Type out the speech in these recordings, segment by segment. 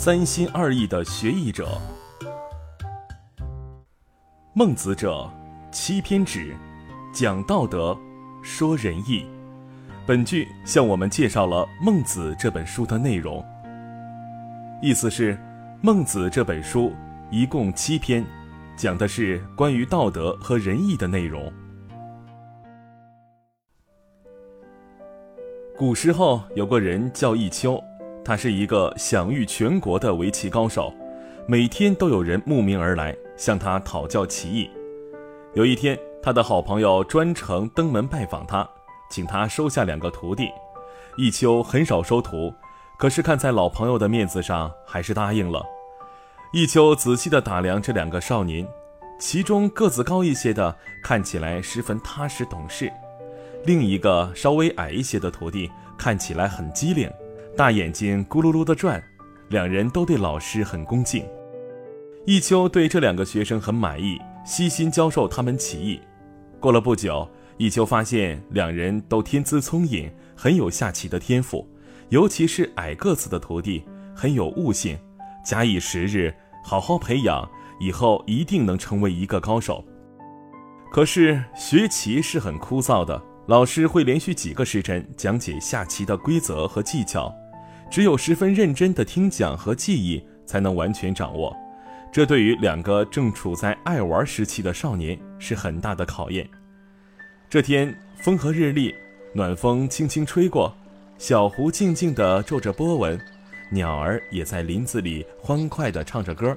三心二意的学艺者。孟子者，七篇止，讲道德，说仁义。本句向我们介绍了《孟子》这本书的内容。意思是，《孟子》这本书一共七篇，讲的是关于道德和仁义的内容。古时候有个人叫弈秋，他是一个享誉全国的围棋高手，每天都有人慕名而来向他讨教棋艺。有一天，他的好朋友专程登门拜访他，请他收下两个徒弟。弈秋很少收徒，可是看在老朋友的面子上，还是答应了。弈秋仔细地打量这两个少年，其中个子高一些的看起来十分踏实懂事。另一个稍微矮一些的徒弟看起来很机灵，大眼睛咕噜噜地转。两人都对老师很恭敬。弈秋对这两个学生很满意，悉心教授他们棋艺。过了不久，弈秋发现两人都天资聪颖，很有下棋的天赋，尤其是矮个子的徒弟很有悟性，假以时日，好好培养，以后一定能成为一个高手。可是学棋是很枯燥的。老师会连续几个时辰讲解下棋的规则和技巧，只有十分认真的听讲和记忆，才能完全掌握。这对于两个正处在爱玩时期的少年是很大的考验。这天风和日丽，暖风轻轻吹过，小湖静静地皱着波纹，鸟儿也在林子里欢快地唱着歌。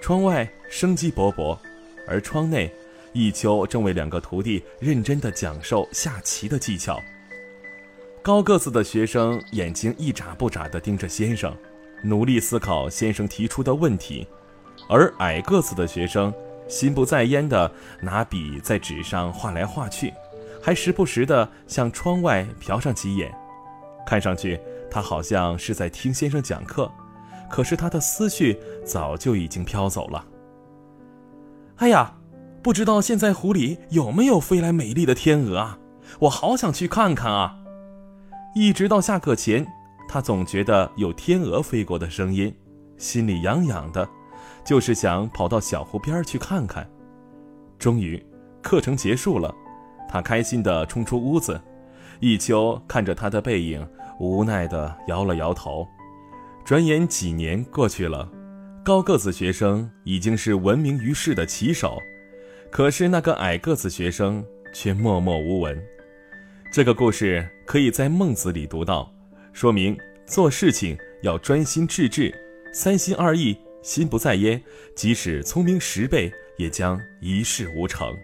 窗外生机勃勃，而窗内。弈秋正为两个徒弟认真地讲授下棋的技巧。高个子的学生眼睛一眨不眨地盯着先生，努力思考先生提出的问题；而矮个子的学生心不在焉地拿笔在纸上画来画去，还时不时地向窗外瞟上几眼，看上去他好像是在听先生讲课，可是他的思绪早就已经飘走了。哎呀！不知道现在湖里有没有飞来美丽的天鹅啊？我好想去看看啊！一直到下课前，他总觉得有天鹅飞过的声音，心里痒痒的，就是想跑到小湖边去看看。终于，课程结束了，他开心地冲出屋子。弈秋看着他的背影，无奈地摇了摇头。转眼几年过去了，高个子学生已经是闻名于世的棋手。可是那个矮个子学生却默默无闻。这个故事可以在孟子里读到，说明做事情要专心致志，三心二意，心不在焉，即使聪明十倍，也将一事无成。